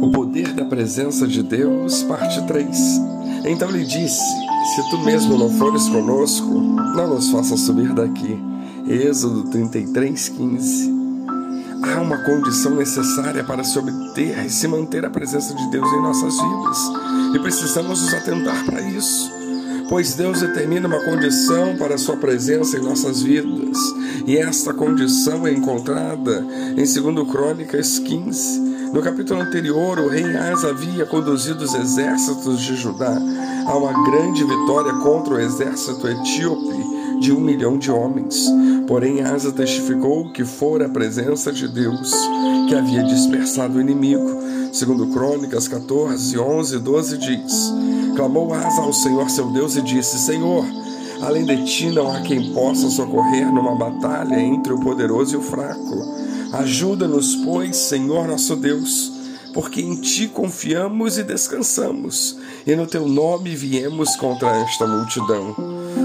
O poder da presença de Deus, parte 3. Então lhe disse: Se tu mesmo não fores conosco, não nos faças subir daqui. Êxodo 33, 15. Há uma condição necessária para se obter e se manter a presença de Deus em nossas vidas, e precisamos nos atentar para isso pois Deus determina uma condição para a sua presença em nossas vidas, e esta condição é encontrada em 2 Crônicas 15. No capítulo anterior, o rei Asa havia conduzido os exércitos de Judá a uma grande vitória contra o exército etíope de um milhão de homens. Porém, Asa testificou que fora a presença de Deus que havia dispersado o inimigo. Segundo Crônicas 14, 11 e 12 diz: Clamou Asa ao Senhor seu Deus e disse: Senhor, além de ti não há quem possa socorrer numa batalha entre o poderoso e o fraco. Ajuda-nos, pois, Senhor nosso Deus, porque em ti confiamos e descansamos, e no teu nome viemos contra esta multidão.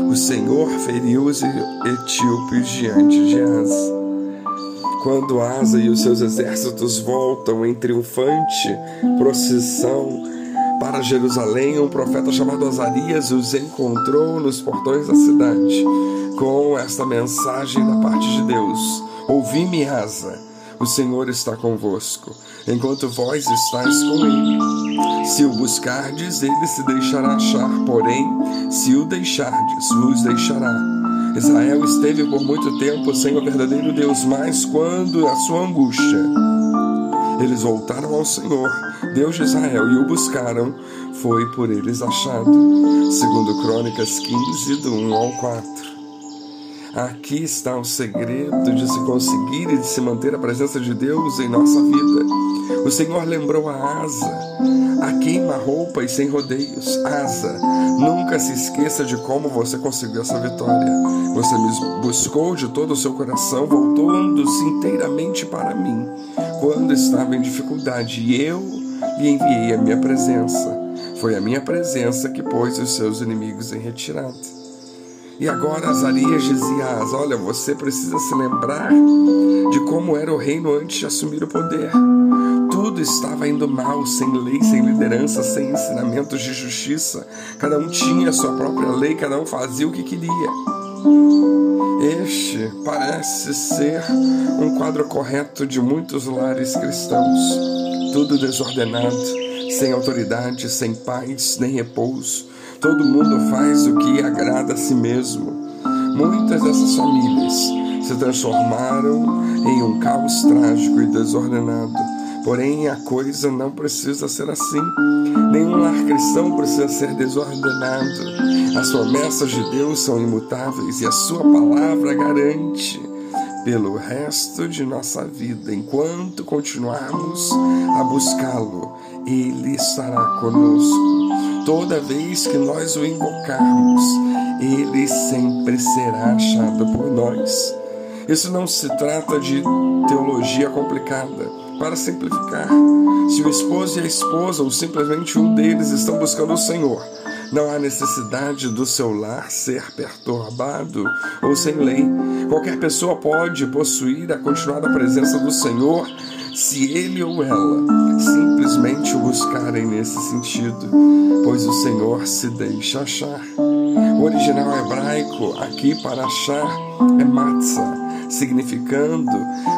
O Senhor feriu os etíopes diante de Asa. Quando Asa e os seus exércitos voltam em triunfante procissão para Jerusalém, um profeta chamado Azarias os encontrou nos portões da cidade com esta mensagem da parte de Deus: Ouvi-me, Asa, o Senhor está convosco, enquanto vós estáis com ele. Se o buscardes, ele se deixará achar, porém, se o deixardes, vos deixará. Israel esteve por muito tempo sem o verdadeiro Deus, mas quando a sua angústia eles voltaram ao Senhor, Deus de Israel, e o buscaram, foi por eles achado. Segundo Crônicas 15, do 1 ao 4. Aqui está o segredo de se conseguir e de se manter a presença de Deus em nossa vida. O Senhor lembrou a Asa, a queima-roupa e sem rodeios. Asa, nunca se esqueça de como você conseguiu essa vitória. Você me buscou de todo o seu coração, voltando-se inteiramente para mim quando estava em dificuldade, e eu lhe enviei a minha presença. Foi a minha presença que pôs os seus inimigos em retirada. E agora Azarias dizia olha, você precisa se lembrar de como era o reino antes de assumir o poder. Tudo estava indo mal, sem lei, sem liderança, sem ensinamentos de justiça. Cada um tinha a sua própria lei, cada um fazia o que queria. Este parece ser um quadro correto de muitos lares cristãos. Tudo desordenado, sem autoridade, sem paz nem repouso Todo mundo faz o que agrada a si mesmo. Muitas dessas famílias se transformaram em um caos trágico e desordenado. Porém, a coisa não precisa ser assim. Nenhum lar cristão precisa ser desordenado. As promessas de Deus são imutáveis e a Sua palavra garante pelo resto de nossa vida, enquanto continuarmos a buscá-lo, Ele estará conosco. Toda vez que nós o invocarmos, ele sempre será achado por nós. Isso não se trata de teologia complicada. Para simplificar, se o esposo e a esposa, ou simplesmente um deles, estão buscando o Senhor, não há necessidade do seu lar ser perturbado ou sem lei. Qualquer pessoa pode possuir a continuada presença do Senhor se ele ou ela simplesmente o buscarem nesse sentido, pois o Senhor se deixa achar. O original hebraico aqui para achar é matzah, significando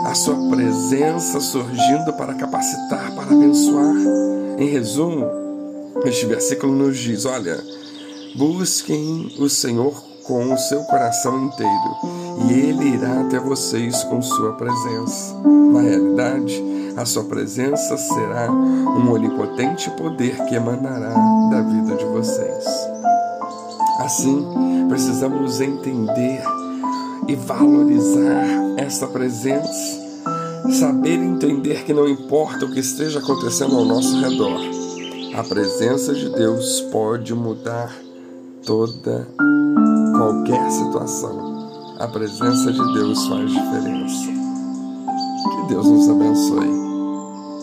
a sua presença surgindo para capacitar, para abençoar. Em resumo, este versículo nos diz: olha, busquem o Senhor com o seu coração inteiro e Ele irá até vocês com Sua presença. Na realidade, a Sua presença será um onipotente poder que emanará da vida de vocês. Assim, precisamos entender e valorizar essa presença, saber entender que não importa o que esteja acontecendo ao nosso redor, a presença de Deus pode mudar toda qualquer situação. A presença de Deus faz diferença. Que Deus nos abençoe.